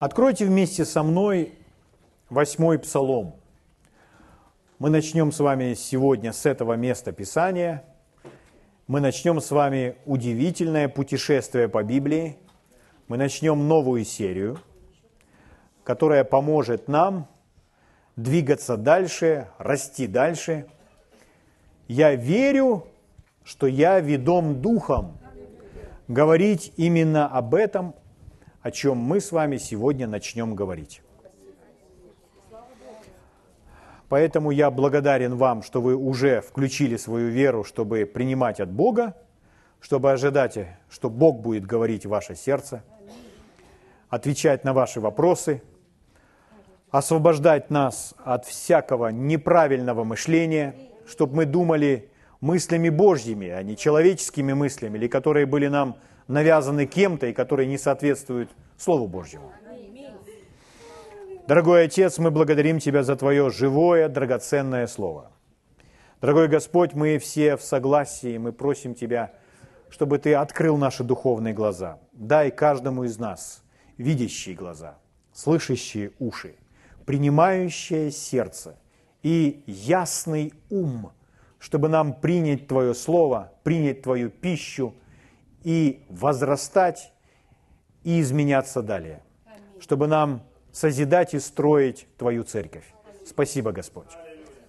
Откройте вместе со мной восьмой псалом. Мы начнем с вами сегодня с этого места Писания. Мы начнем с вами удивительное путешествие по Библии. Мы начнем новую серию, которая поможет нам двигаться дальше, расти дальше. Я верю, что я ведом Духом говорить именно об этом, о чем мы с вами сегодня начнем говорить. Поэтому я благодарен вам, что вы уже включили свою веру, чтобы принимать от Бога, чтобы ожидать, что Бог будет говорить ваше сердце, отвечать на ваши вопросы, освобождать нас от всякого неправильного мышления, чтобы мы думали мыслями Божьими, а не человеческими мыслями, или которые были нам навязаны кем-то и которые не соответствуют Слову Божьему. Дорогой Отец, мы благодарим Тебя за Твое живое, драгоценное Слово. Дорогой Господь, мы все в согласии, мы просим Тебя, чтобы Ты открыл наши духовные глаза. Дай каждому из нас видящие глаза, слышащие уши, принимающее сердце и ясный ум, чтобы нам принять Твое Слово, принять Твою пищу – и возрастать и изменяться далее, чтобы нам созидать и строить Твою церковь. Спасибо, Господь.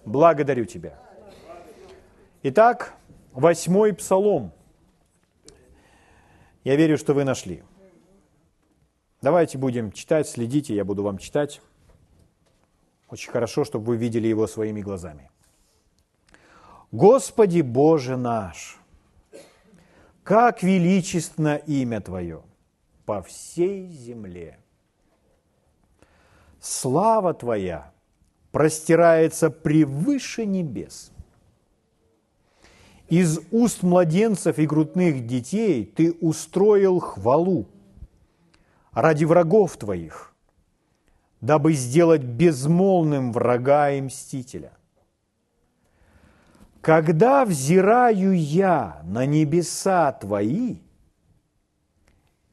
Благодарю Тебя. Итак, восьмой псалом. Я верю, что вы нашли. Давайте будем читать, следите, я буду вам читать. Очень хорошо, чтобы вы видели его своими глазами. Господи Боже наш, как величественно имя Твое по всей земле. Слава Твоя простирается превыше небес. Из уст младенцев и грудных детей Ты устроил хвалу ради врагов Твоих, дабы сделать безмолвным врага и мстителя. Когда взираю я на небеса Твои,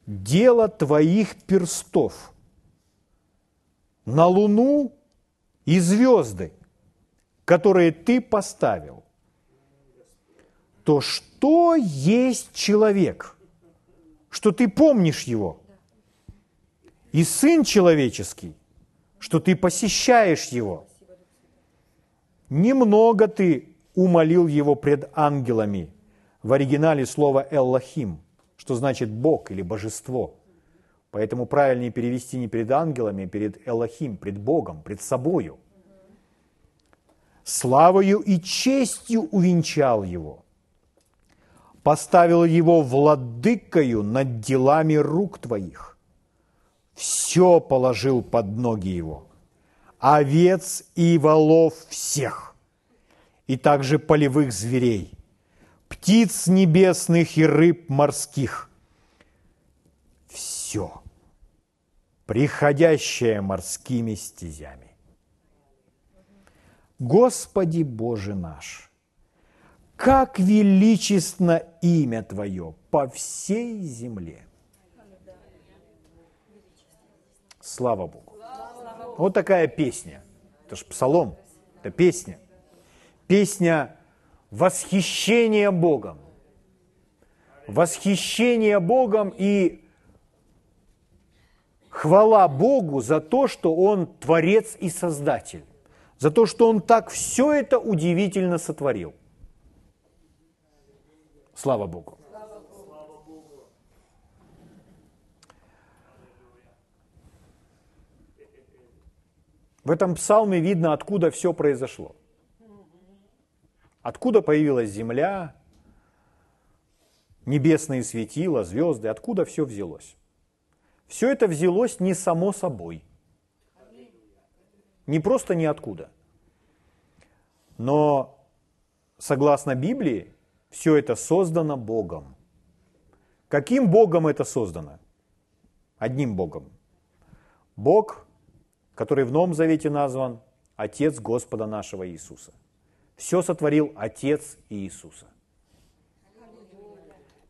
дело Твоих перстов, на луну и звезды, которые Ты поставил, то что есть человек, что Ты помнишь его, и Сын человеческий, что Ты посещаешь его. Немного Ты умолил его пред ангелами. В оригинале слово «эллахим», что значит «бог» или «божество». Поэтому правильнее перевести не перед ангелами, а перед Элохим, пред Богом, пред собою. Славою и честью увенчал его. Поставил его владыкою над делами рук твоих. Все положил под ноги его. Овец и волов всех и также полевых зверей, птиц небесных и рыб морских. Все, приходящее морскими стезями. Господи Боже наш, как величественно имя Твое по всей земле. Слава Богу. Вот такая песня. Это же псалом, это песня песня восхищения Богом. Восхищение Богом и хвала Богу за то, что Он Творец и Создатель, за то, что Он так все это удивительно сотворил. Слава Богу. В этом псалме видно, откуда все произошло. Откуда появилась земля, небесные светила, звезды, откуда все взялось? Все это взялось не само собой, не просто ниоткуда. Но, согласно Библии, все это создано Богом. Каким Богом это создано? Одним Богом. Бог, который в Новом Завете назван Отец Господа нашего Иисуса – все сотворил Отец Иисуса.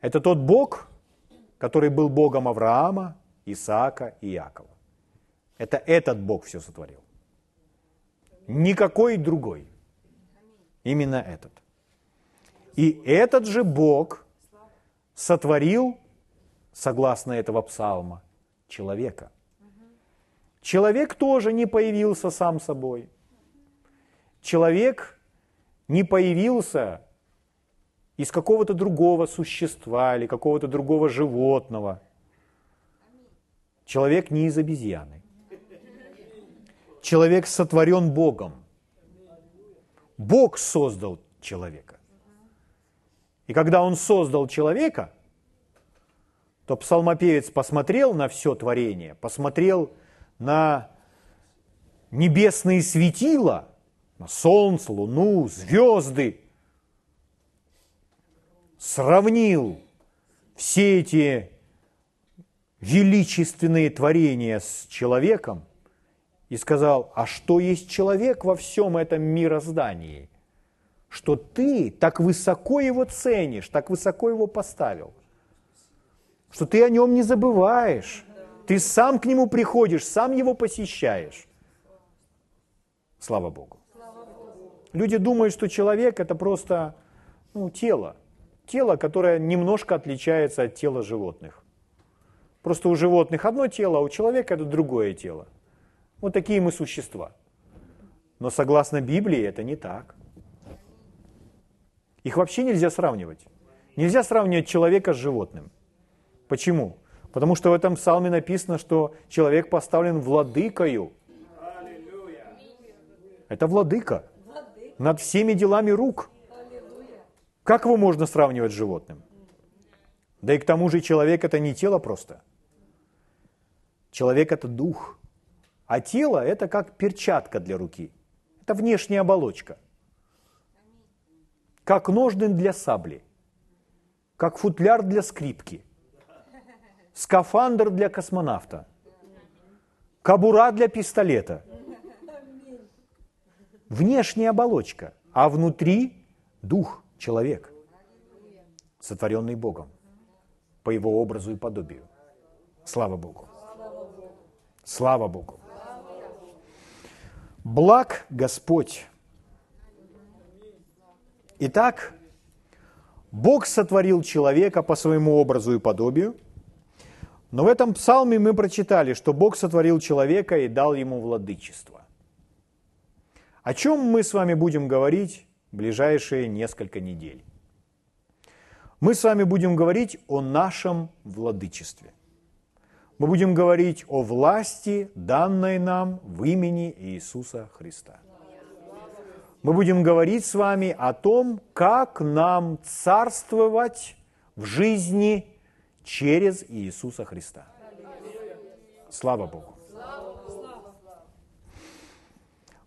Это тот Бог, который был Богом Авраама, Исаака и Иакова. Это этот Бог все сотворил. Никакой другой. Именно этот. И этот же Бог сотворил, согласно этого псалма, человека. Человек тоже не появился сам собой. Человек не появился из какого-то другого существа или какого-то другого животного. Человек не из обезьяны. Человек сотворен Богом. Бог создал человека. И когда он создал человека, то псалмопевец посмотрел на все творение, посмотрел на небесные светила, на солнце, луну, звезды, сравнил все эти величественные творения с человеком и сказал, а что есть человек во всем этом мироздании – что ты так высоко его ценишь, так высоко его поставил, что ты о нем не забываешь, ты сам к нему приходишь, сам его посещаешь. Слава Богу. Люди думают, что человек это просто ну, тело. Тело, которое немножко отличается от тела животных. Просто у животных одно тело, а у человека это другое тело. Вот такие мы существа. Но согласно Библии это не так. Их вообще нельзя сравнивать. Нельзя сравнивать человека с животным. Почему? Потому что в этом псалме написано, что человек поставлен владыкою. Это владыка над всеми делами рук. Как его можно сравнивать с животным? Да и к тому же человек это не тело просто. Человек это дух. А тело это как перчатка для руки. Это внешняя оболочка – как ножны для сабли, как футляр для скрипки, скафандр для космонавта, кабура для пистолета. Внешняя оболочка, а внутри дух, человек, сотворенный Богом по его образу и подобию. Слава Богу. Слава Богу. Благ Господь Итак, Бог сотворил человека по своему образу и подобию, но в этом псалме мы прочитали, что Бог сотворил человека и дал ему владычество. О чем мы с вами будем говорить ближайшие несколько недель? Мы с вами будем говорить о нашем владычестве. Мы будем говорить о власти, данной нам в имени Иисуса Христа мы будем говорить с вами о том, как нам царствовать в жизни через Иисуса Христа. Слава Богу.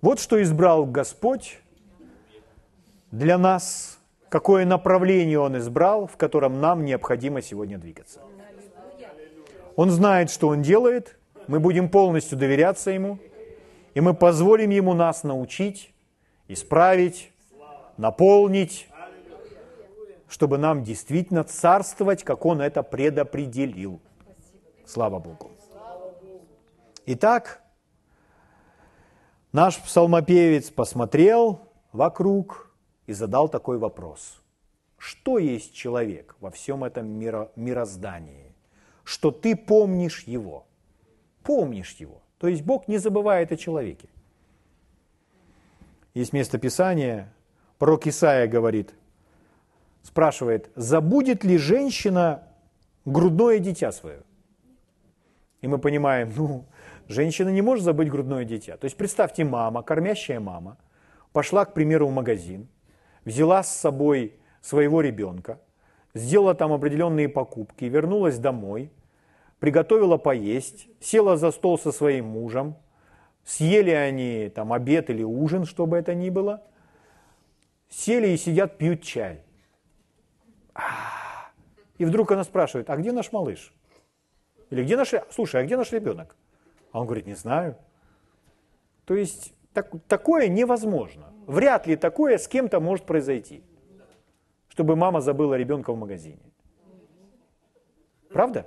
Вот что избрал Господь для нас, какое направление Он избрал, в котором нам необходимо сегодня двигаться. Он знает, что Он делает, мы будем полностью доверяться Ему, и мы позволим Ему нас научить, исправить, наполнить, чтобы нам действительно царствовать, как Он это предопределил. Слава Богу. Итак, наш псалмопевец посмотрел вокруг и задал такой вопрос. Что есть человек во всем этом миро, мироздании? Что ты помнишь его. Помнишь его. То есть Бог не забывает о человеке есть место Писания, пророк Исаия говорит, спрашивает, забудет ли женщина грудное дитя свое? И мы понимаем, ну, женщина не может забыть грудное дитя. То есть представьте, мама, кормящая мама, пошла, к примеру, в магазин, взяла с собой своего ребенка, сделала там определенные покупки, вернулась домой, приготовила поесть, села за стол со своим мужем – Съели они там обед или ужин, чтобы это ни было. Сели и сидят, пьют чай. И вдруг она спрашивает, а где наш малыш? Или где наш, слушай, а где наш ребенок? А он говорит, не знаю. То есть так, такое невозможно. Вряд ли такое с кем-то может произойти, чтобы мама забыла ребенка в магазине. Правда?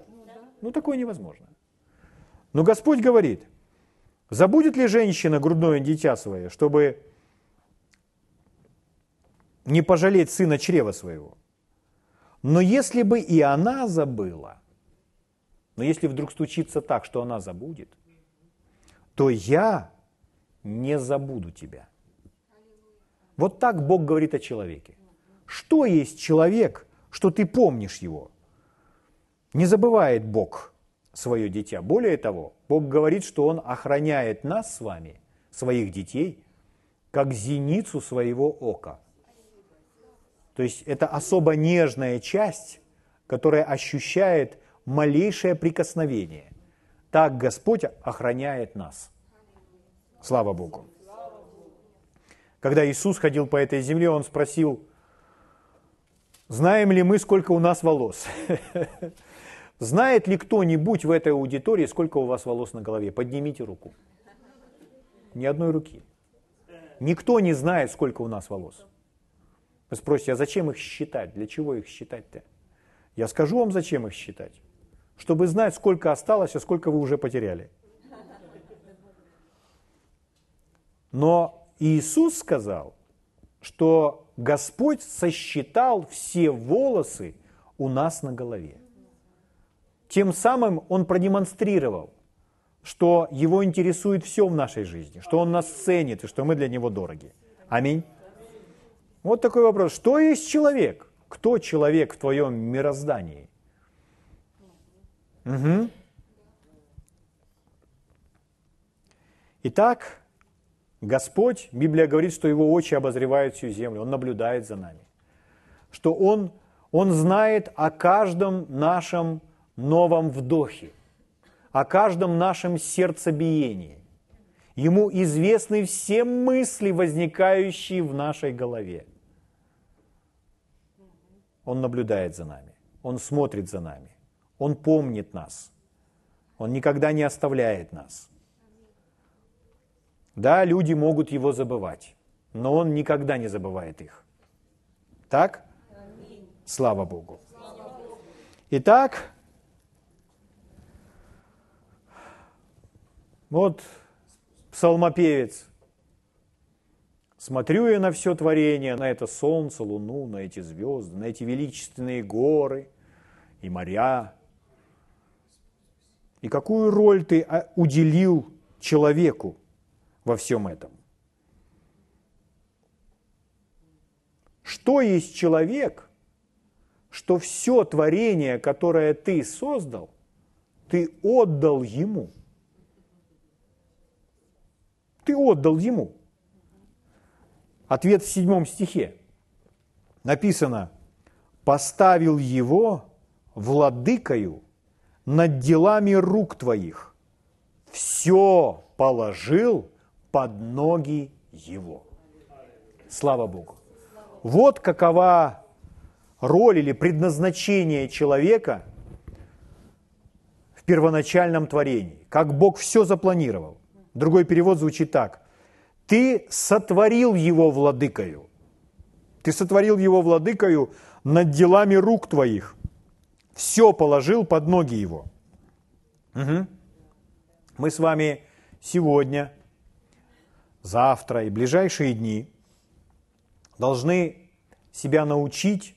Ну такое невозможно. Но Господь говорит, Забудет ли женщина грудное дитя свое, чтобы не пожалеть сына чрева своего? Но если бы и она забыла, но если вдруг стучится так, что она забудет, то я не забуду тебя. Вот так Бог говорит о человеке. Что есть человек, что ты помнишь его? Не забывает Бог свое дитя. Более того, Бог говорит, что Он охраняет нас с вами, своих детей, как зеницу своего ока. То есть это особо нежная часть, которая ощущает малейшее прикосновение. Так Господь охраняет нас. Слава Богу. Когда Иисус ходил по этой земле, Он спросил, знаем ли мы, сколько у нас волос? Знает ли кто-нибудь в этой аудитории, сколько у вас волос на голове? Поднимите руку. Ни одной руки. Никто не знает, сколько у нас волос. Вы спросите, а зачем их считать? Для чего их считать-то? Я скажу вам, зачем их считать. Чтобы знать, сколько осталось, а сколько вы уже потеряли. Но Иисус сказал, что Господь сосчитал все волосы у нас на голове. Тем самым Он продемонстрировал, что Его интересует все в нашей жизни, что Он нас ценит и что мы для Него дороги. Аминь. Вот такой вопрос. Что есть человек? Кто человек в твоем мироздании? Угу. Итак, Господь, Библия говорит, что Его очи обозревают всю землю, Он наблюдает за нами. Что Он, он знает о каждом нашем новом вдохе, о каждом нашем сердцебиении. Ему известны все мысли, возникающие в нашей голове. Он наблюдает за нами, Он смотрит за нами, Он помнит нас, Он никогда не оставляет нас. Да, люди могут Его забывать, но Он никогда не забывает их. Так? Слава Богу. Итак, Вот псалмопевец. Смотрю я на все творение, на это солнце, луну, на эти звезды, на эти величественные горы и моря. И какую роль ты а, уделил человеку во всем этом? Что есть человек, что все творение, которое ты создал, ты отдал ему – ты отдал ему. Ответ в седьмом стихе. Написано, поставил его владыкою над делами рук твоих. Все положил под ноги его. Слава Богу. Вот какова роль или предназначение человека в первоначальном творении. Как Бог все запланировал. Другой перевод звучит так. Ты сотворил его владыкою. Ты сотворил его владыкою над делами рук твоих. Все положил под ноги его. Угу. Мы с вами сегодня, завтра и ближайшие дни должны себя научить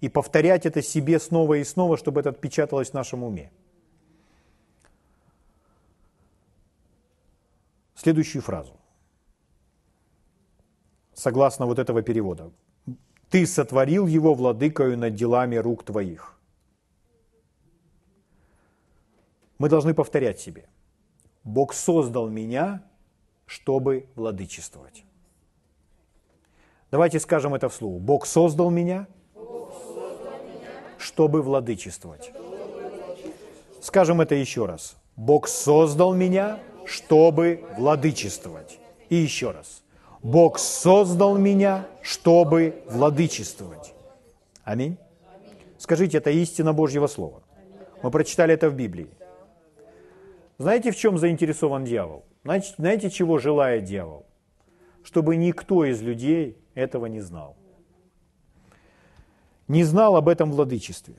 и повторять это себе снова и снова, чтобы это отпечаталось в нашем уме. следующую фразу. Согласно вот этого перевода. «Ты сотворил его владыкою над делами рук твоих». Мы должны повторять себе. Бог создал меня, чтобы владычествовать. Давайте скажем это вслух. Бог создал меня, чтобы владычествовать. Скажем это еще раз. Бог создал меня, чтобы владычествовать. И еще раз. Бог создал меня, чтобы владычествовать. Аминь. Скажите, это истина Божьего Слова. Мы прочитали это в Библии. Знаете, в чем заинтересован дьявол? Знаете, знаете, чего желает дьявол? Чтобы никто из людей этого не знал. Не знал об этом владычестве.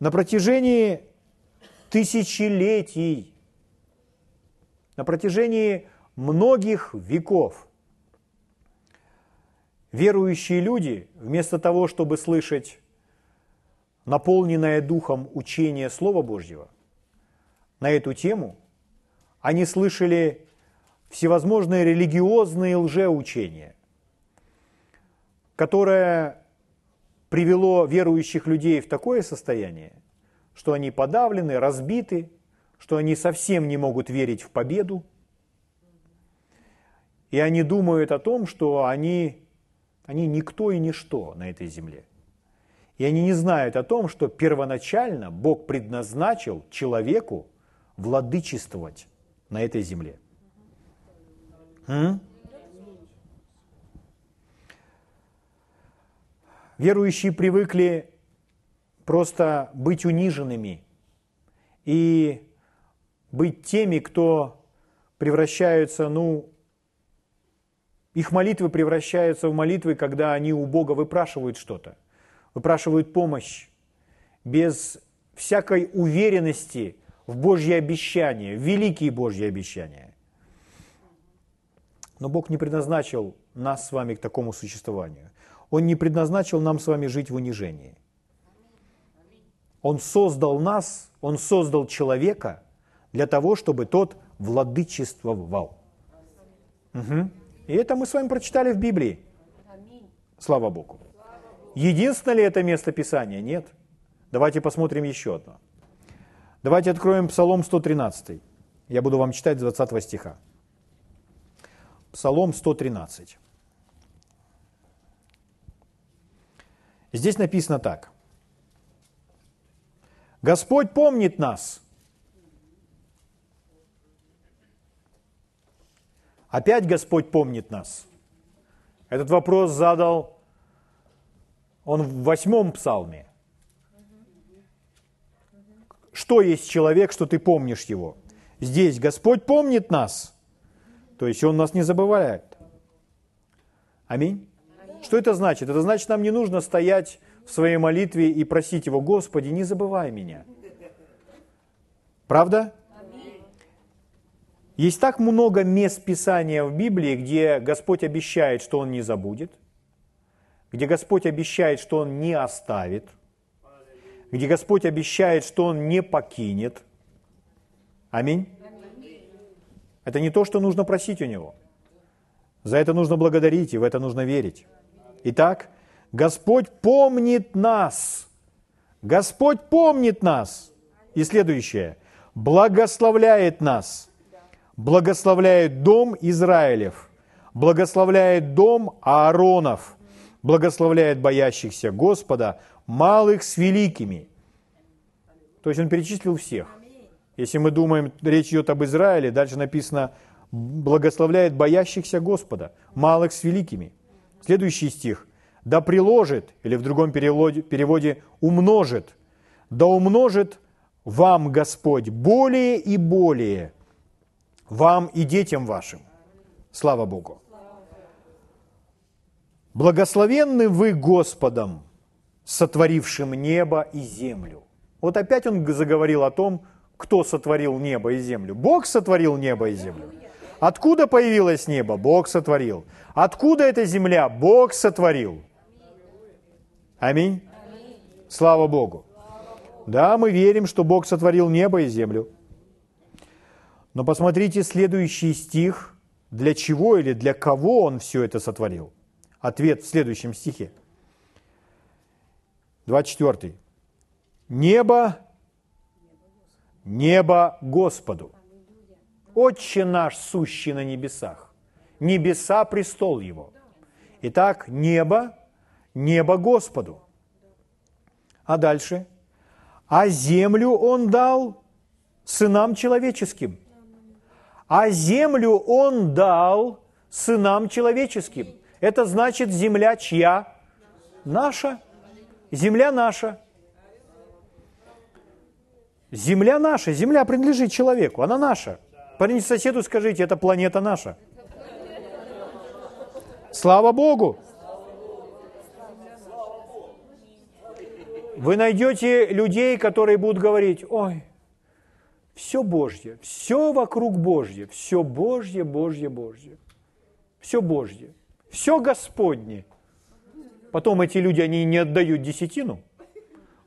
На протяжении тысячелетий на протяжении многих веков верующие люди, вместо того, чтобы слышать наполненное духом учение Слова Божьего на эту тему, они слышали всевозможные религиозные лжеучения, которое привело верующих людей в такое состояние, что они подавлены, разбиты, что они совсем не могут верить в победу, и они думают о том, что они, они никто и ничто на этой земле. И они не знают о том, что первоначально Бог предназначил человеку владычествовать на этой земле. М? Верующие привыкли просто быть униженными и быть теми, кто превращаются, ну, их молитвы превращаются в молитвы, когда они у Бога выпрашивают что-то, выпрашивают помощь, без всякой уверенности в Божье обещание, в великие Божьи обещания. Но Бог не предназначил нас с вами к такому существованию. Он не предназначил нам с вами жить в унижении. Он создал нас, Он создал человека для того, чтобы тот владычествовал. Угу. И это мы с вами прочитали в Библии. Слава Богу. Единственное ли это место Писания? Нет. Давайте посмотрим еще одно. Давайте откроем Псалом 113. Я буду вам читать с 20 стиха. Псалом 113. Здесь написано так. Господь помнит нас. Опять Господь помнит нас. Этот вопрос задал он в восьмом псалме. Что есть человек, что ты помнишь его? Здесь Господь помнит нас, то есть Он нас не забывает. Аминь. Что это значит? Это значит, нам не нужно стоять в своей молитве и просить Его, Господи, не забывай меня. Правда? Есть так много мест Писания в Библии, где Господь обещает, что Он не забудет, где Господь обещает, что Он не оставит, где Господь обещает, что Он не покинет. Аминь. Это не то, что нужно просить у Него. За это нужно благодарить, и в это нужно верить. Итак, Господь помнит нас. Господь помнит нас. И следующее. Благословляет нас. Благословляет дом Израилев. Благословляет дом Ааронов. Благословляет боящихся Господа, малых с великими. То есть он перечислил всех. Если мы думаем, речь идет об Израиле, дальше написано благословляет боящихся Господа, малых с великими. Следующий стих. Да приложит, или в другом переводе, переводе умножит, да умножит вам Господь более и более, вам и детям вашим. Слава Богу. Благословенны вы Господом, сотворившим небо и землю. Вот опять он заговорил о том, кто сотворил небо и землю. Бог сотворил небо и землю. Откуда появилось небо? Бог сотворил. Откуда эта земля? Бог сотворил. Аминь. Слава Богу. Да, мы верим, что Бог сотворил небо и землю. Но посмотрите следующий стих. Для чего или для кого Он все это сотворил? Ответ в следующем стихе. 24. Небо, небо Господу. Отче наш, сущий на небесах. Небеса – престол Его. Итак, небо, небо Господу. А дальше? А землю Он дал сынам человеческим. А землю Он дал сынам человеческим. Это значит земля чья? Наша. Земля наша. Земля наша, земля принадлежит человеку, она наша. Парните соседу, скажите, это планета наша. Слава Богу! Вы найдете людей, которые будут говорить, ой, Все Божье, все вокруг Божье, все Божье, Божье, Божье. Все Божье, все Господне. Потом эти люди, они не отдают десятину,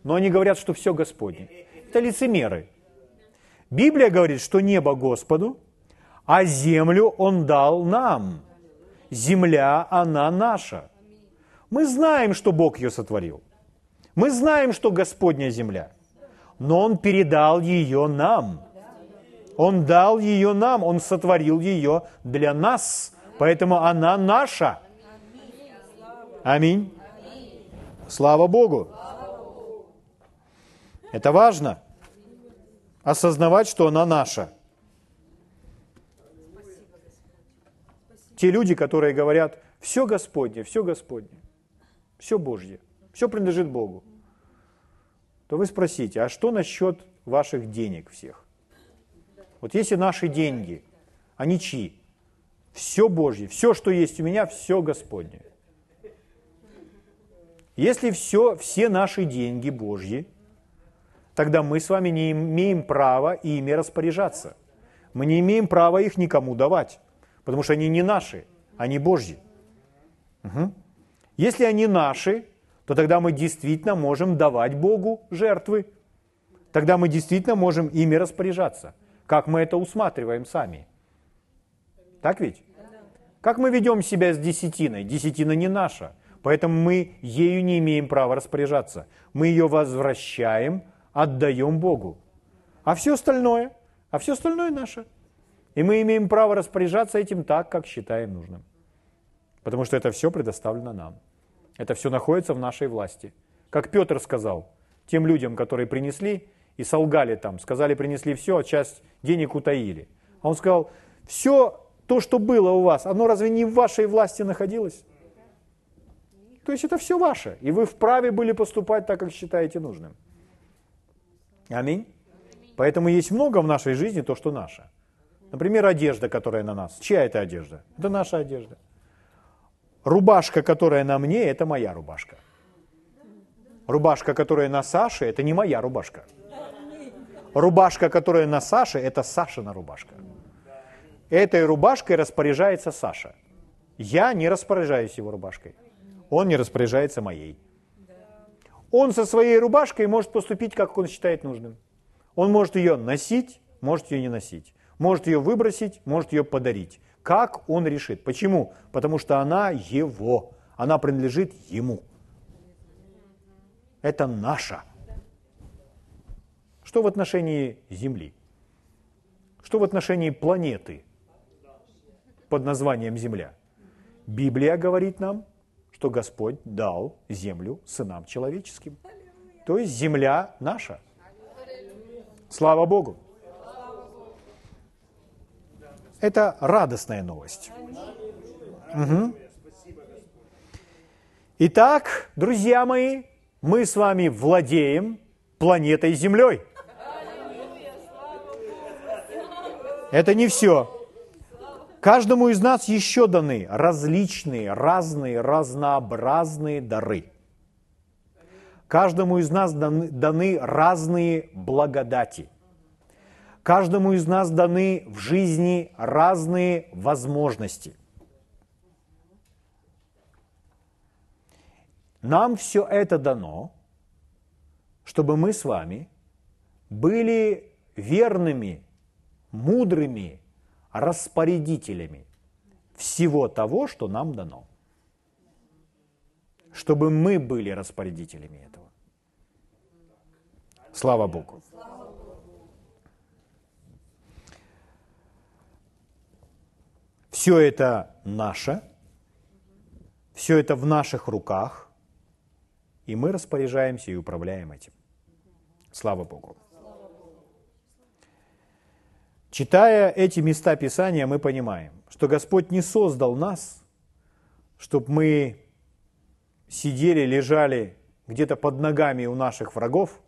но они говорят, что все Господне. Это лицемеры. Библия говорит, что небо Господу, а землю Он дал нам. Земля, она наша. Мы знаем, что Бог ее сотворил. Мы знаем, что Господня земля. Но Он передал ее нам. Он дал ее нам, Он сотворил ее для нас. Поэтому она наша. Аминь. Слава Богу. Это важно. Осознавать, что она наша. Те люди, которые говорят, все Господне, все Господне, все Божье, все принадлежит Богу, то вы спросите, а что насчет ваших денег всех? Вот если наши деньги, они чьи? Все Божье, все, что есть у меня, все Господне. Если все, все наши деньги Божьи, тогда мы с вами не имеем права ими распоряжаться. Мы не имеем права их никому давать, потому что они не наши, они Божьи. Угу. Если они наши, то тогда мы действительно можем давать Богу жертвы. Тогда мы действительно можем ими распоряжаться, как мы это усматриваем сами. Так ведь? Как мы ведем себя с десятиной? Десятина не наша, поэтому мы ею не имеем права распоряжаться. Мы ее возвращаем, отдаем Богу. А все остальное, а все остальное наше. И мы имеем право распоряжаться этим так, как считаем нужным. Потому что это все предоставлено нам. Это все находится в нашей власти. Как Петр сказал тем людям, которые принесли и солгали там, сказали, принесли все, а часть денег утаили. А он сказал, все то, что было у вас, оно разве не в вашей власти находилось? То есть это все ваше, и вы вправе были поступать так, как считаете нужным. Аминь. Поэтому есть много в нашей жизни то, что наше. Например, одежда, которая на нас. Чья это одежда? Это наша одежда. Рубашка, которая на мне, это моя рубашка. Рубашка, которая на Саше, это не моя рубашка. Рубашка, которая на Саше, это Сашина рубашка. Этой рубашкой распоряжается Саша. Я не распоряжаюсь его рубашкой. Он не распоряжается моей. Он со своей рубашкой может поступить, как он считает нужным. Он может ее носить, может ее не носить. Может ее выбросить, может ее подарить как он решит. Почему? Потому что она его, она принадлежит ему. Это наша. Что в отношении Земли? Что в отношении планеты под названием Земля? Библия говорит нам, что Господь дал землю сынам человеческим. То есть земля наша. Слава Богу. Это радостная новость. Угу. Итак, друзья мои, мы с вами владеем планетой Землей. Это не все. Каждому из нас еще даны различные, разные, разнообразные дары. Каждому из нас даны, даны разные благодати. Каждому из нас даны в жизни разные возможности. Нам все это дано, чтобы мы с вами были верными, мудрыми распорядителями всего того, что нам дано. Чтобы мы были распорядителями этого. Слава Богу. Все это наше, все это в наших руках, и мы распоряжаемся и управляем этим. Слава Богу. Читая эти места Писания, мы понимаем, что Господь не создал нас, чтобы мы сидели, лежали где-то под ногами у наших врагов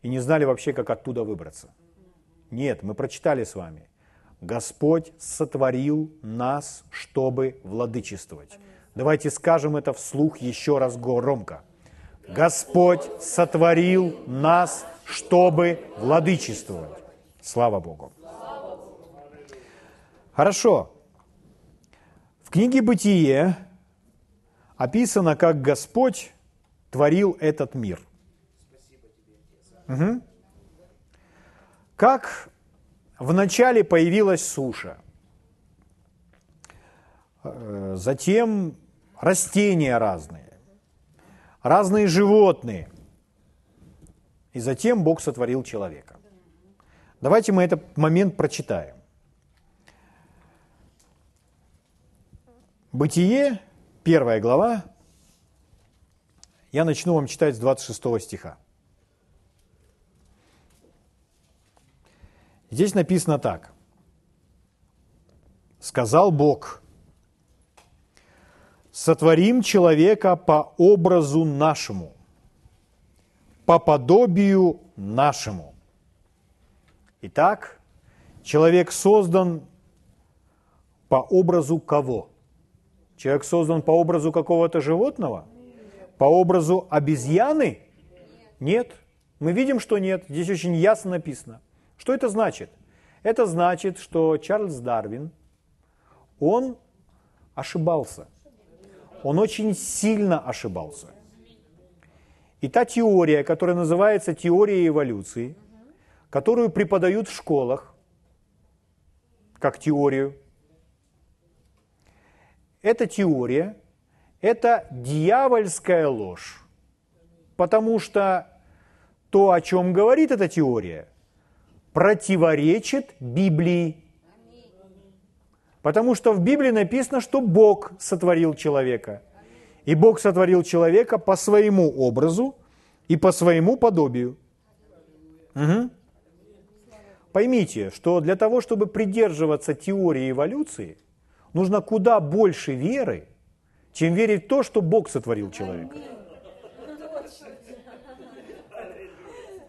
и не знали вообще, как оттуда выбраться. Нет, мы прочитали с вами. Господь сотворил нас, чтобы владычествовать. Давайте скажем это вслух еще раз громко. Господь сотворил нас, чтобы владычествовать. Слава Богу. Хорошо. В книге «Бытие» описано, как Господь творил этот мир. Угу. Как вначале появилась суша, э, затем растения разные, разные животные, и затем Бог сотворил человека. Давайте мы этот момент прочитаем. Бытие, первая глава, я начну вам читать с 26 стиха. Здесь написано так. Сказал Бог, сотворим человека по образу нашему, по подобию нашему. Итак, человек создан по образу кого? Человек создан по образу какого-то животного? По образу обезьяны? Нет. Мы видим, что нет. Здесь очень ясно написано. Что это значит? Это значит, что Чарльз Дарвин, он ошибался. Он очень сильно ошибался. И та теория, которая называется теория эволюции, которую преподают в школах, как теорию, эта теория – это дьявольская ложь. Потому что то, о чем говорит эта теория, противоречит Библии. Потому что в Библии написано, что Бог сотворил человека. И Бог сотворил человека по своему образу и по своему подобию. Угу. Поймите, что для того, чтобы придерживаться теории эволюции, нужно куда больше веры, чем верить в то, что Бог сотворил человека.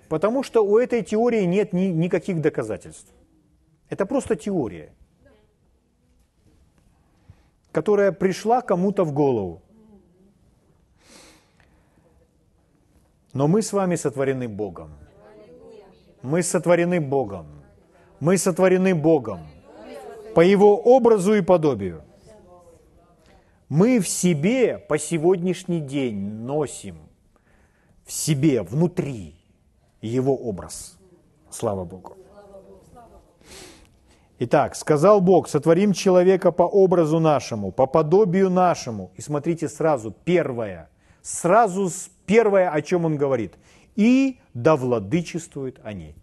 Потому что у этой теории нет ни, никаких доказательств. Это просто теория, которая пришла кому-то в голову. Но мы с вами сотворены Богом. Мы сотворены Богом. Мы сотворены Богом по Его образу и подобию. Мы в себе по сегодняшний день носим в себе, внутри, Его образ. Слава Богу. Итак, сказал Бог, сотворим человека по образу нашему, по подобию нашему. И смотрите сразу, первое, сразу первое, о чем он говорит. И да владычествуют они.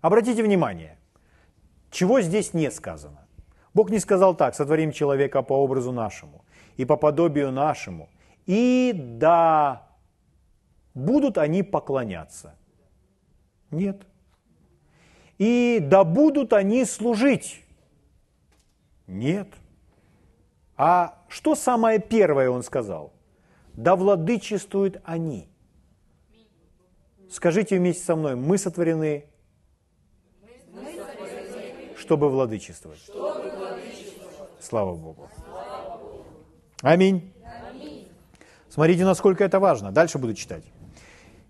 Обратите внимание, чего здесь не сказано? Бог не сказал так, сотворим человека по образу нашему и по подобию нашему, и да будут они поклоняться. Нет. И да будут они служить. Нет. А что самое первое он сказал? Да владычествуют они. Скажите вместе со мной, мы сотворены чтобы владычествовать. Чтобы владычествовать. Слава Богу. Аминь. Аминь. Смотрите, насколько это важно. Дальше буду читать.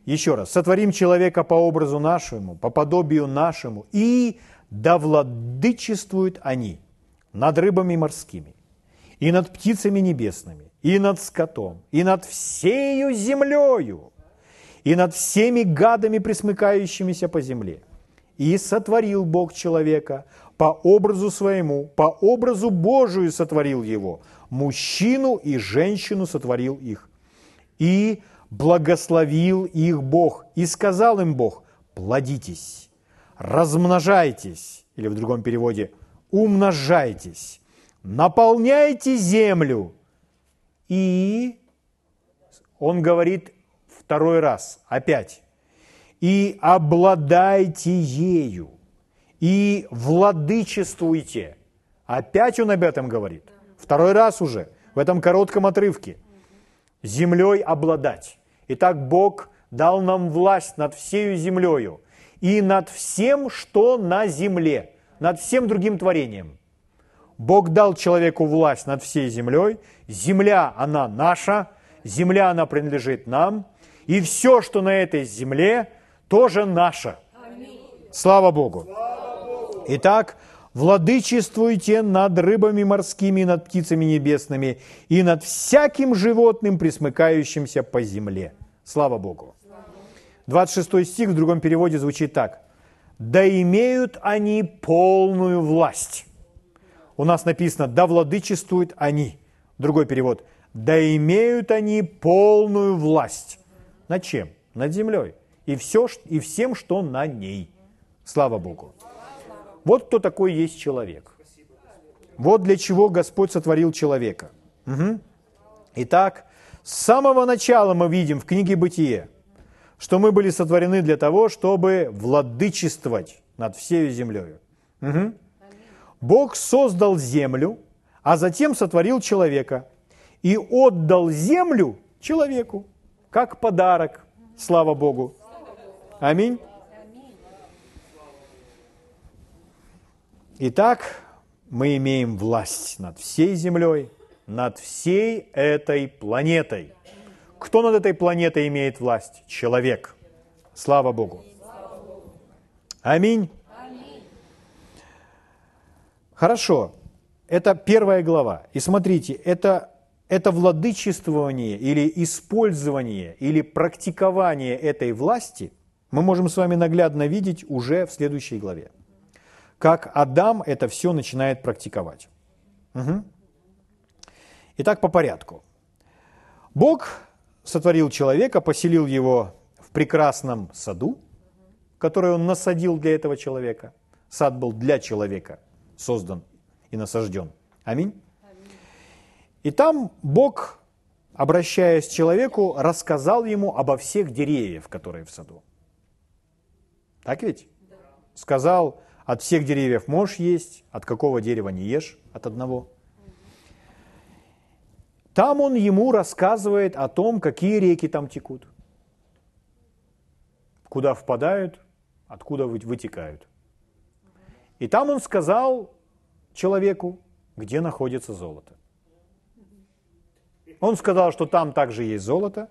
Еще раз. «Сотворим человека по образу нашему, по подобию нашему, и да владычествуют они над рыбами морскими, и над птицами небесными, и над скотом, и над всею землею, и над всеми гадами, присмыкающимися по земле. И сотворил Бог человека по образу своему, по образу Божию сотворил его, мужчину и женщину сотворил их. И благословил их Бог, и сказал им Бог, плодитесь, размножайтесь, или в другом переводе, умножайтесь, наполняйте землю. И он говорит второй раз, опять, и обладайте ею и владычествуйте. Опять он об этом говорит. Второй раз уже, в этом коротком отрывке. Землей обладать. Итак, Бог дал нам власть над всею землею и над всем, что на земле, над всем другим творением. Бог дал человеку власть над всей землей. Земля, она наша, Земля, она принадлежит нам, и все, что на этой земле, тоже наше. Слава Богу. Итак, владычествуйте над рыбами морскими, над птицами небесными и над всяким животным, присмыкающимся по земле. Слава Богу. 26 стих в другом переводе звучит так. «Да имеют они полную власть». У нас написано «да владычествуют они». Другой перевод «да имеют они полную власть». Над чем? Над землей. И, все, и всем, что на ней. Слава Богу. Вот кто такой есть человек. Вот для чего Господь сотворил человека. Угу. Итак, с самого начала мы видим в книге «Бытие», что мы были сотворены для того, чтобы владычествовать над всей землей. Угу. Бог создал землю, а затем сотворил человека и отдал землю человеку, как подарок, слава Богу. Аминь. Итак, мы имеем власть над всей землей, над всей этой планетой. Кто над этой планетой имеет власть? Человек. Слава Богу. Аминь. Хорошо, это первая глава. И смотрите, это, это владычествование или использование или практикование этой власти мы можем с вами наглядно видеть уже в следующей главе. Как Адам это все начинает практиковать. Угу. Итак, по порядку. Бог сотворил человека, поселил его в прекрасном саду, который он насадил для этого человека. Сад был для человека – создан и насажден. Аминь. И там Бог, обращаясь к человеку, рассказал ему обо всех деревьях, которые в саду. Так ведь? Сказал, от всех деревьев можешь есть, от какого дерева не ешь, от одного. Там он ему рассказывает о том, какие реки там текут, куда впадают, откуда вытекают. И там он сказал человеку, где находится золото. Он сказал, что там также есть золото.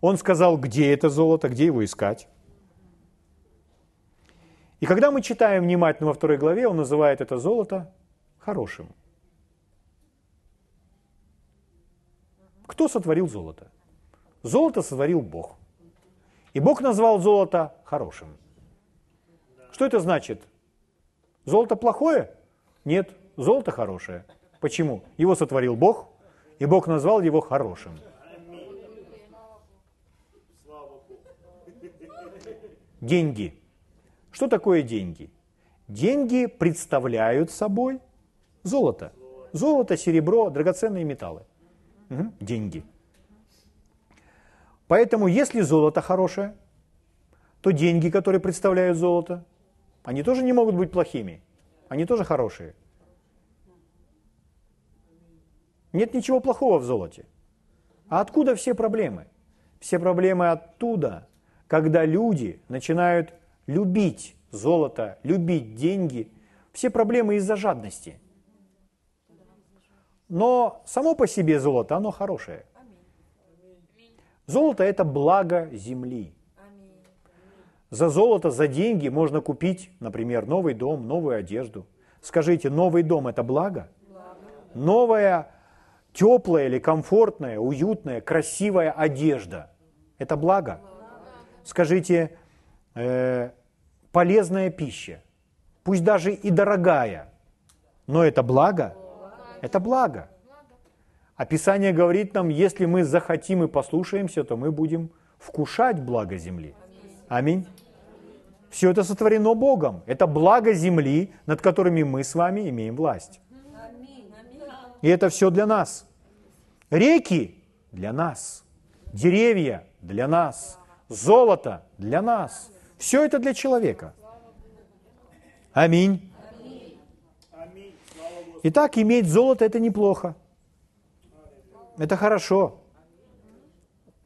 Он сказал, где это золото, где его искать. И когда мы читаем внимательно во второй главе, он называет это золото хорошим. Кто сотворил золото? Золото сотворил Бог. И Бог назвал золото хорошим. Что это значит? Золото плохое? Нет, золото хорошее. Почему? Его сотворил Бог, и Бог назвал его хорошим. Деньги. Что такое деньги? Деньги представляют собой золото. Золото, серебро, драгоценные металлы. Угу. Деньги. Поэтому, если золото хорошее, то деньги, которые представляют золото, они тоже не могут быть плохими. Они тоже хорошие. Нет ничего плохого в золоте. А откуда все проблемы? Все проблемы оттуда, когда люди начинают любить золото, любить деньги. Все проблемы из-за жадности. Но само по себе золото, оно хорошее. Золото – это благо земли. За золото, за деньги можно купить, например, новый дом, новую одежду. Скажите, новый дом – это благо? Новая, теплая или комфортная, уютная, красивая одежда – это благо? Скажите, э, полезная пища, пусть даже и дорогая, но это благо? Это благо. Описание говорит нам, если мы захотим и послушаемся, то мы будем вкушать благо земли. Аминь. Все это сотворено Богом. Это благо земли, над которыми мы с вами имеем власть. И это все для нас. Реки для нас. Деревья для нас. Золото для нас. Все это для человека. Аминь. Итак, иметь золото – это неплохо. Это хорошо.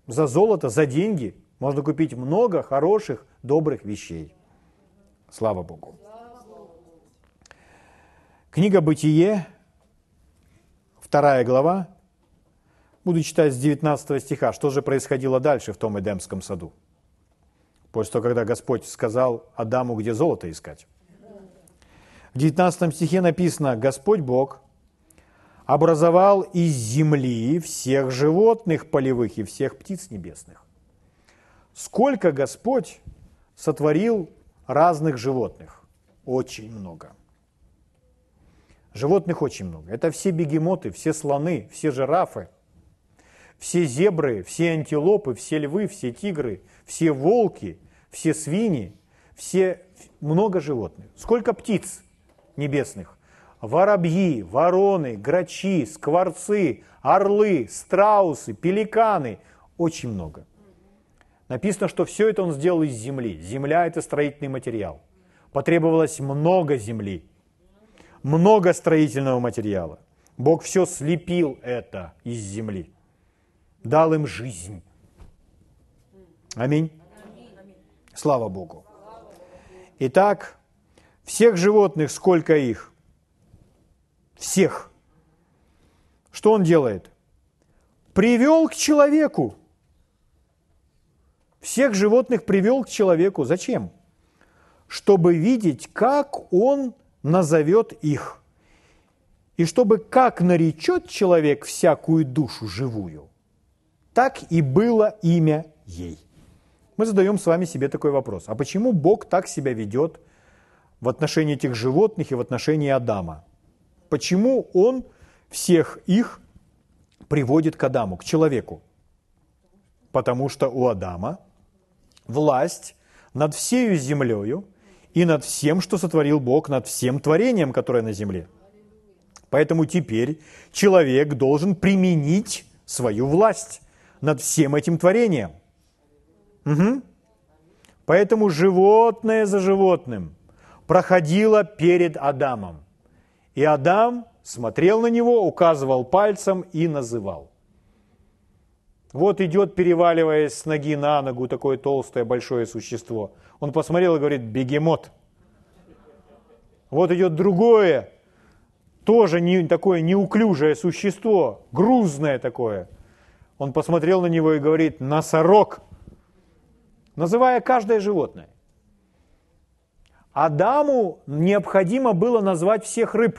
За золото, за деньги можно купить много хороших, добрых вещей. Слава Богу. Книга «Бытие», вторая глава, Буду читать с 19 стиха, что же происходило дальше в том Эдемском саду. После того, когда Господь сказал Адаму, где золото искать. В 19 стихе написано, Господь Бог образовал из земли всех животных полевых и всех птиц небесных. Сколько Господь сотворил разных животных? Очень много. Животных очень много. Это все бегемоты, все слоны, все жирафы, все зебры, все антилопы, все львы, все тигры, все волки, все свиньи, все много животных. Сколько птиц небесных? Воробьи, вороны, грачи, скворцы, орлы, страусы, пеликаны. Очень много. Написано, что все это он сделал из земли. Земля – это строительный материал. Потребовалось много земли, много строительного материала. Бог все слепил это из земли, дал им жизнь. Аминь. Слава Богу. Итак, всех животных, сколько их? Всех. Что он делает? Привел к человеку. Всех животных привел к человеку. Зачем? Чтобы видеть, как он назовет их. И чтобы как наречет человек всякую душу живую, так и было имя ей. Мы задаем с вами себе такой вопрос. А почему Бог так себя ведет в отношении этих животных и в отношении Адама? Почему Он всех их приводит к Адаму, к человеку? Потому что у Адама власть над всею землею и над всем, что сотворил Бог, над всем творением, которое на земле. Поэтому теперь человек должен применить свою власть над всем этим творением. Угу. Поэтому животное за животным проходило перед Адамом. И Адам смотрел на него, указывал пальцем и называл. Вот идет, переваливаясь с ноги на ногу, такое толстое большое существо. Он посмотрел и говорит, бегемот. Вот идет другое, тоже не, такое неуклюжее существо, грузное такое. Он посмотрел на него и говорит, носорог, называя каждое животное. Адаму необходимо было назвать всех рыб.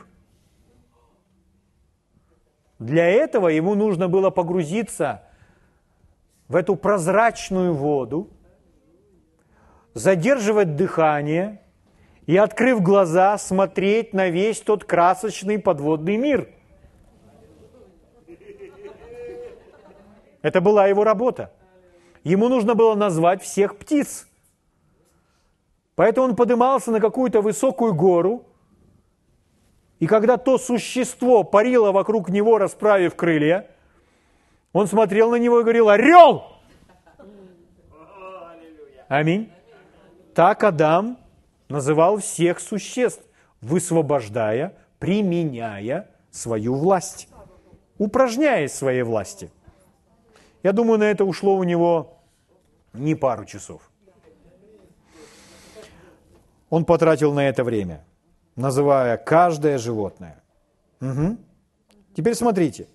Для этого ему нужно было погрузиться в эту прозрачную воду, задерживать дыхание и, открыв глаза, смотреть на весь тот красочный подводный мир. Это была его работа. Ему нужно было назвать всех птиц. Поэтому он подымался на какую-то высокую гору, и когда то существо парило вокруг него, расправив крылья, он смотрел на него и говорил, орел! Аминь. Так Адам называл всех существ, высвобождая, применяя свою власть, упражняясь своей власти. Я думаю, на это ушло у него не пару часов. Он потратил на это время, называя каждое животное. Угу. Теперь смотрите.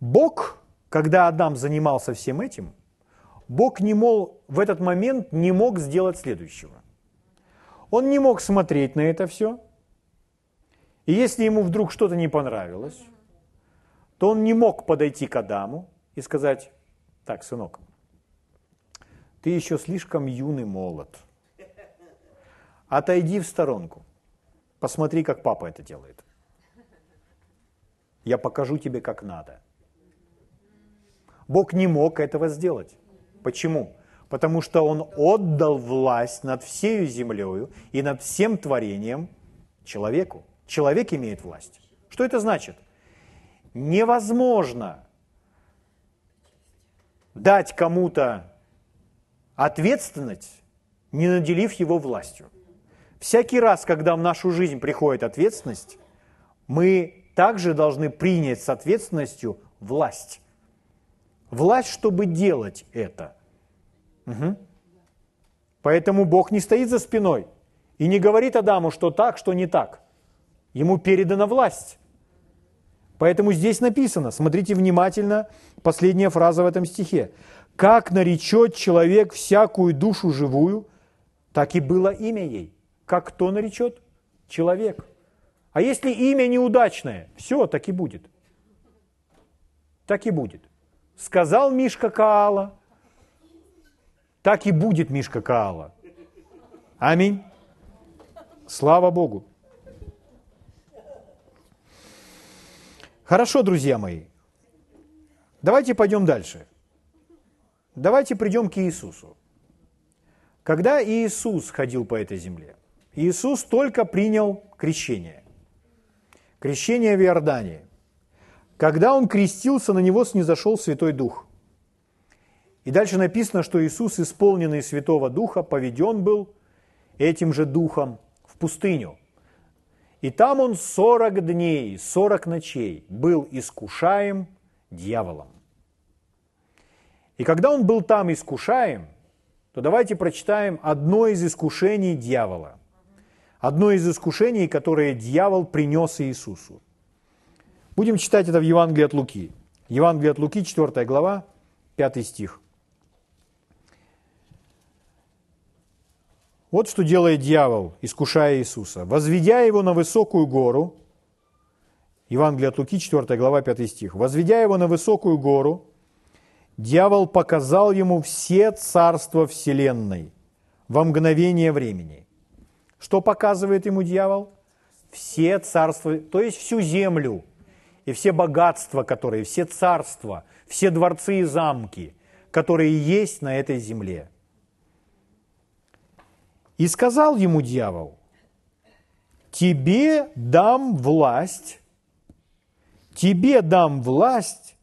Бог, когда Адам занимался всем этим, Бог не мог, в этот момент не мог сделать следующего. Он не мог смотреть на это все. И если ему вдруг что-то не понравилось, то он не мог подойти к Адаму и сказать, так, сынок, ты еще слишком юный молод. Отойди в сторонку. Посмотри, как папа это делает. Я покажу тебе, как надо. Бог не мог этого сделать. Почему? Потому что Он отдал власть над всею землею и над всем творением человеку. Человек имеет власть. Что это значит? Невозможно дать кому-то ответственность, не наделив его властью. Всякий раз, когда в нашу жизнь приходит ответственность, мы также должны принять с ответственностью власть. Власть, чтобы делать это. Угу. Поэтому Бог не стоит за спиной и не говорит Адаму, что так, что не так. Ему передана власть. Поэтому здесь написано, смотрите внимательно, последняя фраза в этом стихе. «Как наречет человек всякую душу живую, так и было имя ей». Как кто наречет? Человек. А если имя неудачное, все, так и будет. Так и будет. Сказал Мишка Каала, так и будет Мишка Каала. Аминь. Слава Богу. Хорошо, друзья мои. Давайте пойдем дальше. Давайте придем к Иисусу. Когда Иисус ходил по этой земле, Иисус только принял крещение. Крещение в Иордании. Когда Он крестился, на Него снизошел Святой Дух. И дальше написано, что Иисус, исполненный Святого Духа, поведен был этим же Духом в пустыню – и там он 40 дней, 40 ночей был искушаем дьяволом. И когда он был там искушаем, то давайте прочитаем одно из искушений дьявола. Одно из искушений, которое дьявол принес Иисусу. Будем читать это в Евангелии от Луки. Евангелие от Луки, 4 глава, 5 стих. Вот что делает дьявол, искушая Иисуса. «Возведя его на высокую гору», Евангелие от Луки, 4 глава, 5 стих. «Возведя его на высокую гору, дьявол показал ему все царства вселенной во мгновение времени». Что показывает ему дьявол? Все царства, то есть всю землю, и все богатства, которые, все царства, все дворцы и замки, которые есть на этой земле – и сказал ему дьявол, тебе дам власть, тебе дам власть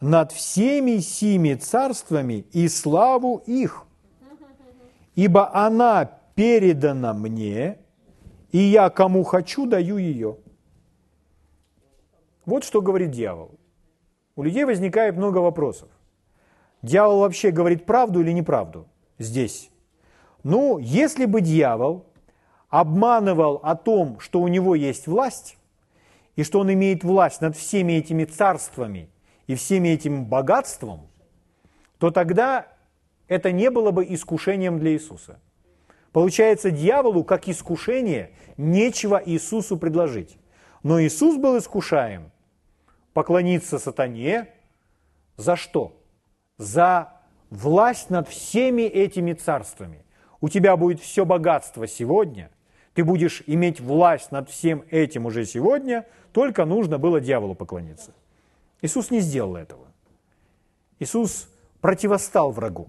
над всеми сими царствами и славу их, ибо она передана мне, и я кому хочу даю ее. Вот что говорит дьявол. У людей возникает много вопросов. Дьявол вообще говорит правду или неправду здесь? Ну, если бы дьявол обманывал о том, что у него есть власть, и что он имеет власть над всеми этими царствами и всеми этим богатством, то тогда это не было бы искушением для Иисуса. Получается, дьяволу, как искушение, нечего Иисусу предложить. Но Иисус был искушаем поклониться сатане за что? За власть над всеми этими царствами у тебя будет все богатство сегодня, ты будешь иметь власть над всем этим уже сегодня, только нужно было дьяволу поклониться. Иисус не сделал этого. Иисус противостал врагу.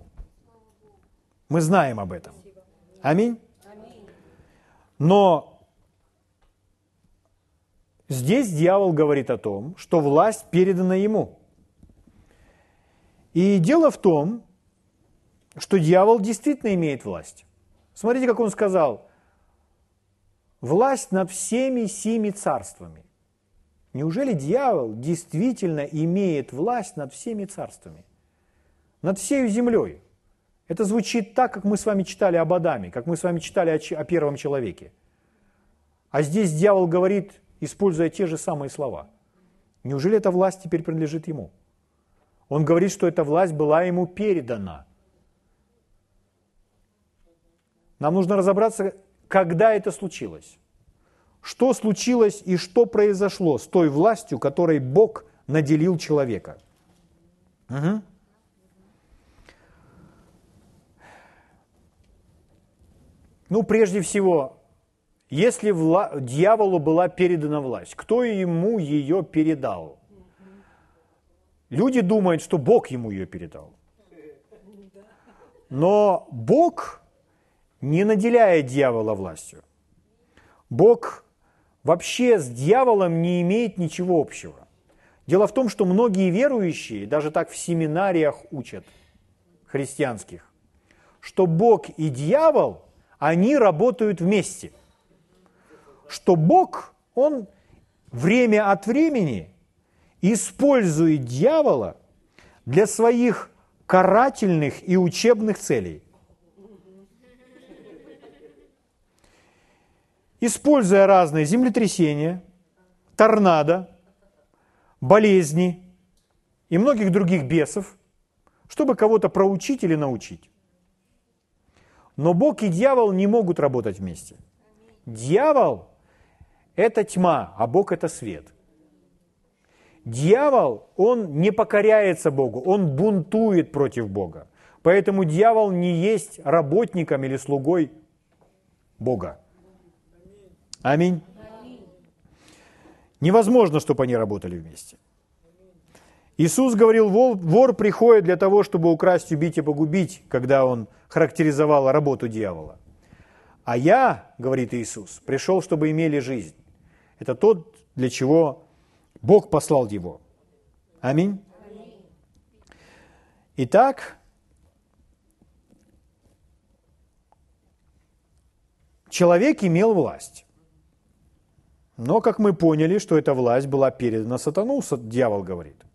Мы знаем об этом. Аминь. Но здесь дьявол говорит о том, что власть передана ему. И дело в том, что дьявол действительно имеет власть. Смотрите, как он сказал, власть над всеми семи царствами. Неужели дьявол действительно имеет власть над всеми царствами? Над всей землей? Это звучит так, как мы с вами читали об Адаме, как мы с вами читали о, о первом человеке. А здесь дьявол говорит, используя те же самые слова. Неужели эта власть теперь принадлежит ему? Он говорит, что эта власть была ему передана – Нам нужно разобраться, когда это случилось. Что случилось и что произошло с той властью, которой Бог наделил человека. Угу. Ну, прежде всего, если вла... дьяволу была передана власть, кто ему ее передал? Люди думают, что Бог ему ее передал. Но Бог не наделяет дьявола властью. Бог вообще с дьяволом не имеет ничего общего. Дело в том, что многие верующие, даже так в семинариях учат, христианских, что Бог и дьявол, они работают вместе. Что Бог, Он время от времени использует дьявола для своих карательных и учебных целей – используя разные землетрясения, торнадо, болезни и многих других бесов, чтобы кого-то проучить или научить. Но Бог и дьявол не могут работать вместе. Дьявол – это тьма, а Бог – это свет. Дьявол, он не покоряется Богу, он бунтует против Бога. Поэтому дьявол не есть работником или слугой Бога. Аминь. Невозможно, чтобы они работали вместе. Иисус говорил, вор приходит для того, чтобы украсть, убить и погубить, когда он характеризовал работу дьявола. А я, говорит Иисус, пришел, чтобы имели жизнь. Это тот, для чего Бог послал его. Аминь. Итак, человек имел власть. Но, как мы поняли, что эта власть была передана сатану, дьявол говорит.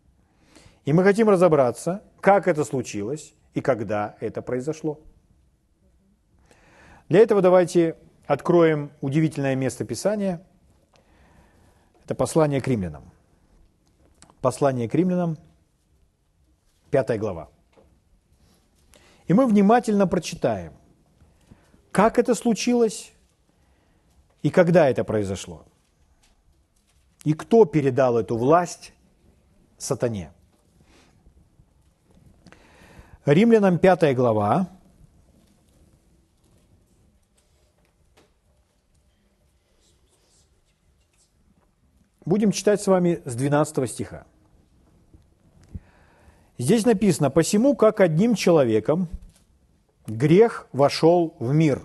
И мы хотим разобраться, как это случилось и когда это произошло. Для этого давайте откроем удивительное место Писания. Это послание к римлянам. Послание к римлянам, пятая глава. И мы внимательно прочитаем, как это случилось и когда это произошло. И кто передал эту власть сатане? Римлянам 5 глава, Будем читать с вами с 12 стиха. Здесь написано, «Посему, как одним человеком грех вошел в мир».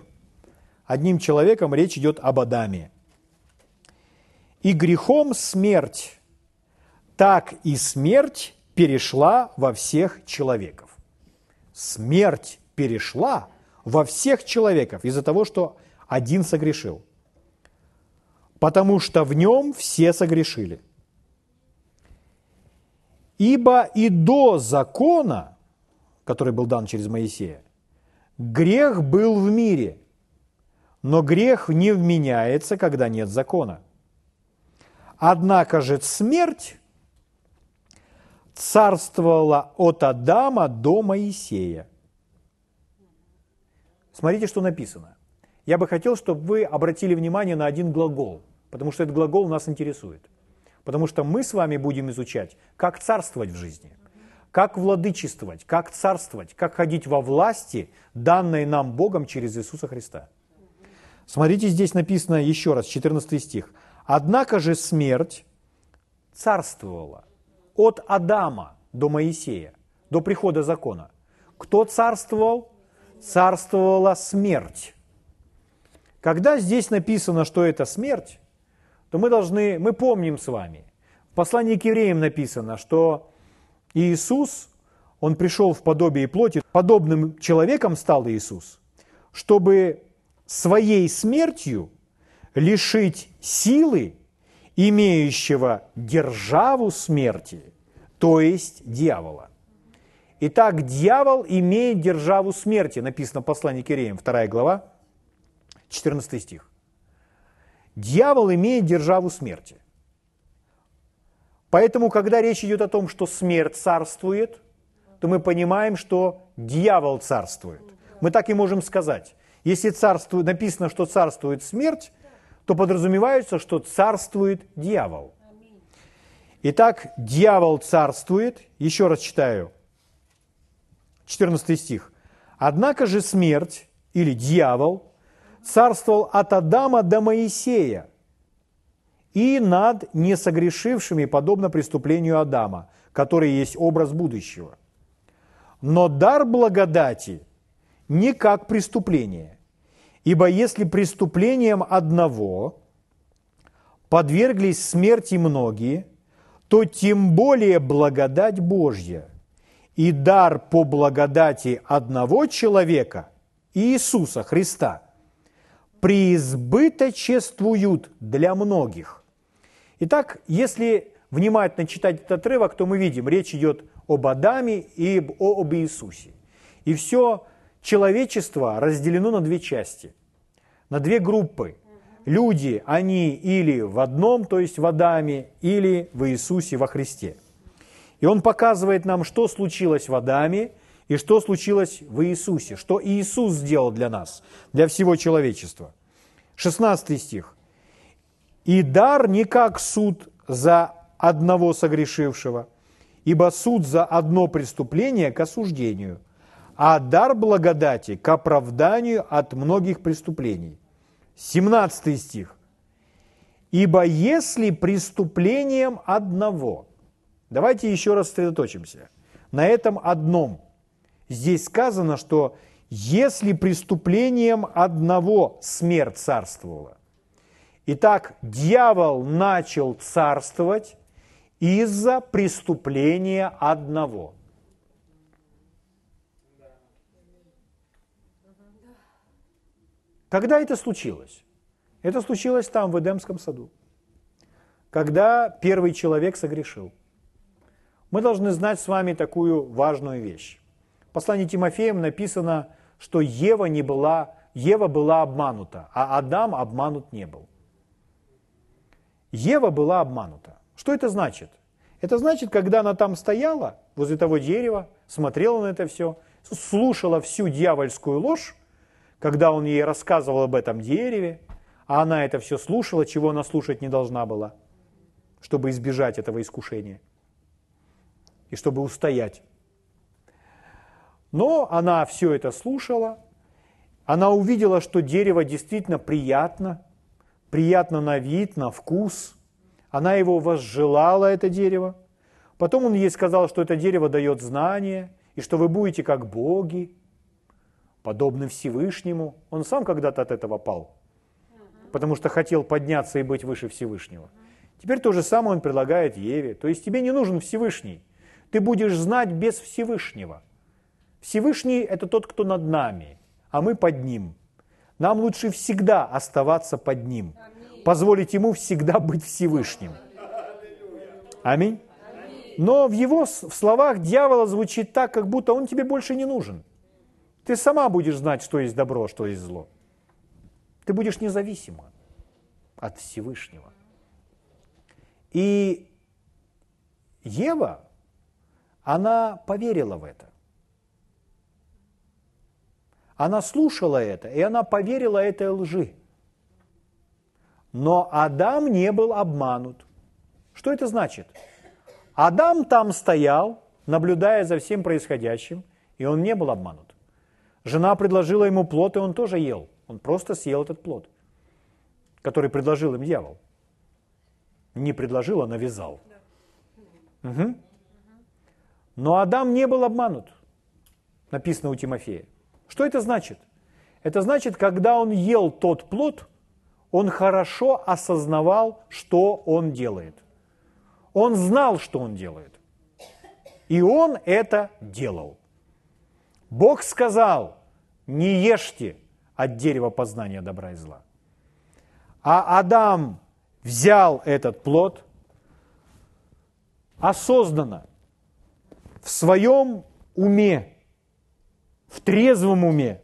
Одним человеком речь идет об Адаме. «И грехом смерть, так и смерть перешла во всех человеков». Смерть перешла во всех человеков из-за того, что один согрешил. Потому что в нем все согрешили – Ибо и до закона, который был дан через Моисея, грех был в мире, но грех не вменяется, когда нет закона. Однако же смерть царствовала от Адама до Моисея. Смотрите, что написано. Я бы хотел, чтобы вы обратили внимание на один глагол, потому что этот глагол нас интересует. Потому что мы с вами будем изучать, как царствовать в жизни, как владычествовать, как царствовать, как ходить во власти, данной нам Богом через Иисуса Христа. Смотрите, здесь написано еще раз, 14 стих. «Однако же смерть царствовала от Адама до Моисея, до прихода закона. Кто царствовал? Царствовала смерть. Когда здесь написано, что это смерть, то мы должны, мы помним с вами, в послании к евреям написано, что Иисус, Он пришел в подобие плоти, подобным человеком стал Иисус, чтобы своей смертью лишить силы имеющего державу смерти, то есть дьявола. Итак, дьявол имеет державу смерти, написано в послании к Иереям, 2 глава, 14 стих. Дьявол имеет державу смерти. Поэтому, когда речь идет о том, что смерть царствует, то мы понимаем, что дьявол царствует. Мы так и можем сказать. Если царствует, написано, что царствует смерть, то подразумевается, что царствует дьявол. Итак, дьявол царствует, еще раз читаю, 14 стих. Однако же смерть или дьявол царствовал от Адама до Моисея и над несогрешившими, подобно преступлению Адама, который есть образ будущего. Но дар благодати не как преступление, ибо если преступлением одного подверглись смерти многие, то тем более благодать Божья и дар по благодати одного человека, Иисуса Христа – преизбыточествуют для многих. Итак, если внимательно читать этот отрывок, то мы видим, речь идет об Адаме и об Иисусе. И все человечество разделено на две части, на две группы. люди, они или в одном, то есть в Адаме, или в Иисусе, во Христе. И он показывает нам, что случилось в Адаме и что случилось в Иисусе, что Иисус сделал для нас, для всего человечества. 16 стих. «И дар не как суд за одного согрешившего, ибо суд за одно преступление к осуждению, а дар благодати к оправданию от многих преступлений». 17 стих. «Ибо если преступлением одного...» Давайте еще раз сосредоточимся. На этом одном. Здесь сказано, что если преступлением одного смерть царствовала. Итак, дьявол начал царствовать из-за преступления одного. Когда это случилось? Это случилось там, в Эдемском саду, когда первый человек согрешил. Мы должны знать с вами такую важную вещь. В послании Тимофеем написано, что Ева, не была, Ева была обманута, а Адам обманут не был. Ева была обманута. Что это значит? Это значит, когда она там стояла, возле того дерева, смотрела на это все, слушала всю дьявольскую ложь, когда он ей рассказывал об этом дереве, а она это все слушала, чего она слушать не должна была, чтобы избежать этого искушения и чтобы устоять. Но она все это слушала, она увидела, что дерево действительно приятно, приятно на вид, на вкус. Она его возжелала, это дерево. Потом он ей сказал, что это дерево дает знание, и что вы будете как боги, подобный Всевышнему. Он сам когда-то от этого пал, потому что хотел подняться и быть выше Всевышнего. Теперь то же самое он предлагает Еве. То есть тебе не нужен Всевышний. Ты будешь знать без Всевышнего. Всевышний – это тот, кто над нами, а мы под Ним. Нам лучше всегда оставаться под Ним. Позволить Ему всегда быть Всевышним. Аминь. Но в его в словах дьявола звучит так, как будто он тебе больше не нужен – ты сама будешь знать, что есть добро, а что есть зло. Ты будешь независима от Всевышнего. И Ева, она поверила в это. Она слушала это, и она поверила этой лжи. Но Адам не был обманут. Что это значит? Адам там стоял, наблюдая за всем происходящим, и он не был обманут. Жена предложила ему плод, и он тоже ел. Он просто съел этот плод, который предложил им дьявол. Не предложил, а навязал. Угу. Но Адам не был обманут, написано у Тимофея. Что это значит? Это значит, когда он ел тот плод, он хорошо осознавал, что он делает. Он знал, что он делает. И он это делал. Бог сказал, не ешьте от дерева познания добра и зла. А Адам взял этот плод осознанно, в своем уме, в трезвом уме,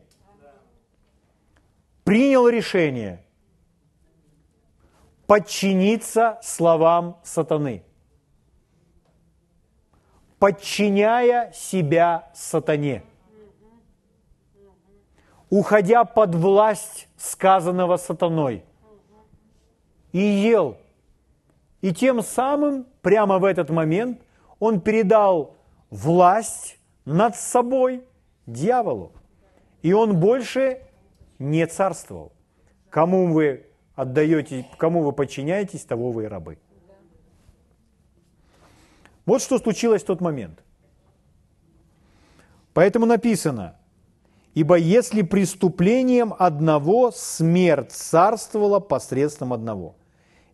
принял решение подчиниться словам сатаны, подчиняя себя сатане – уходя под власть сказанного сатаной, и ел. И тем самым, прямо в этот момент, он передал власть над собой дьяволу. И он больше не царствовал. Кому вы отдаете, кому вы подчиняетесь, того вы и рабы. Вот что случилось в тот момент. Поэтому написано, Ибо если преступлением одного смерть царствовала посредством одного,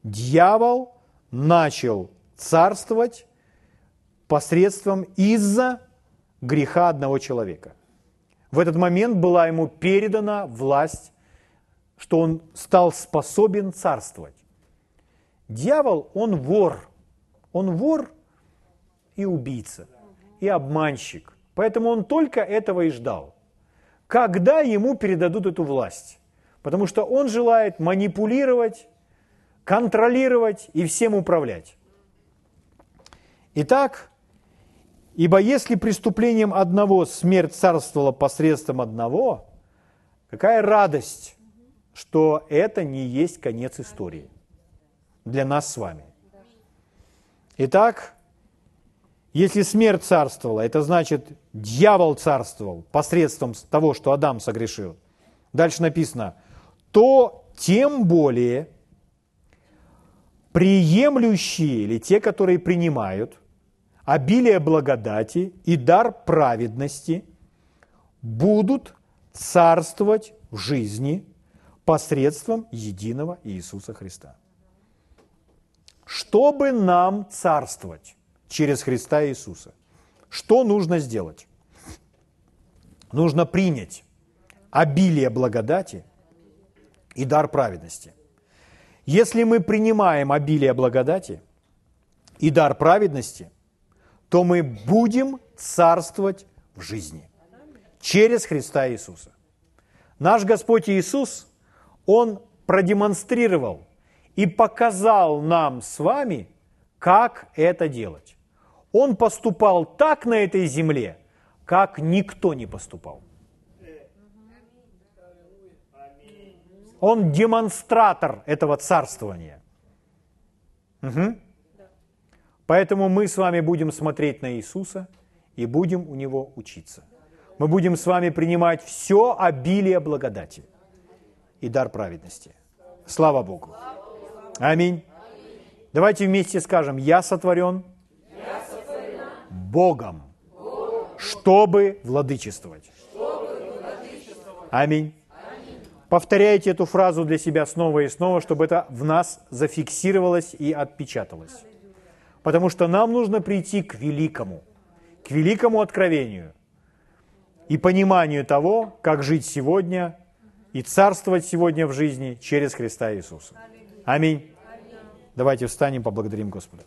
дьявол начал царствовать посредством из-за греха одного человека. В этот момент была ему передана власть, что он стал способен царствовать. Дьявол, он вор. Он вор и убийца, и обманщик. Поэтому он только этого и ждал когда ему передадут эту власть. Потому что он желает манипулировать, контролировать и всем управлять. Итак, ибо если преступлением одного смерть царствовала посредством одного, какая радость, что это не есть конец истории для нас с вами. Итак, если смерть царствовала, это значит, дьявол царствовал посредством того, что Адам согрешил. Дальше написано, то тем более приемлющие или те, которые принимают обилие благодати и дар праведности, будут царствовать в жизни посредством единого Иисуса Христа. Чтобы нам царствовать через Христа Иисуса, что нужно сделать? Нужно принять обилие благодати и дар праведности. Если мы принимаем обилие благодати и дар праведности, то мы будем царствовать в жизни через Христа Иисуса. Наш Господь Иисус, Он продемонстрировал и показал нам с вами, как это делать. Он поступал так на этой земле, как никто не поступал. Он демонстратор этого царствования. Угу. Поэтому мы с вами будем смотреть на Иисуса и будем у Него учиться. Мы будем с вами принимать все обилие благодати и дар праведности. Слава Богу. Аминь. Давайте вместе скажем, я сотворен, Богом, чтобы владычествовать. Аминь. Повторяйте эту фразу для себя снова и снова, чтобы это в нас зафиксировалось и отпечаталось. Потому что нам нужно прийти к великому, к великому откровению и пониманию того, как жить сегодня и царствовать сегодня в жизни через Христа Иисуса. Аминь. Давайте встанем, поблагодарим Господа.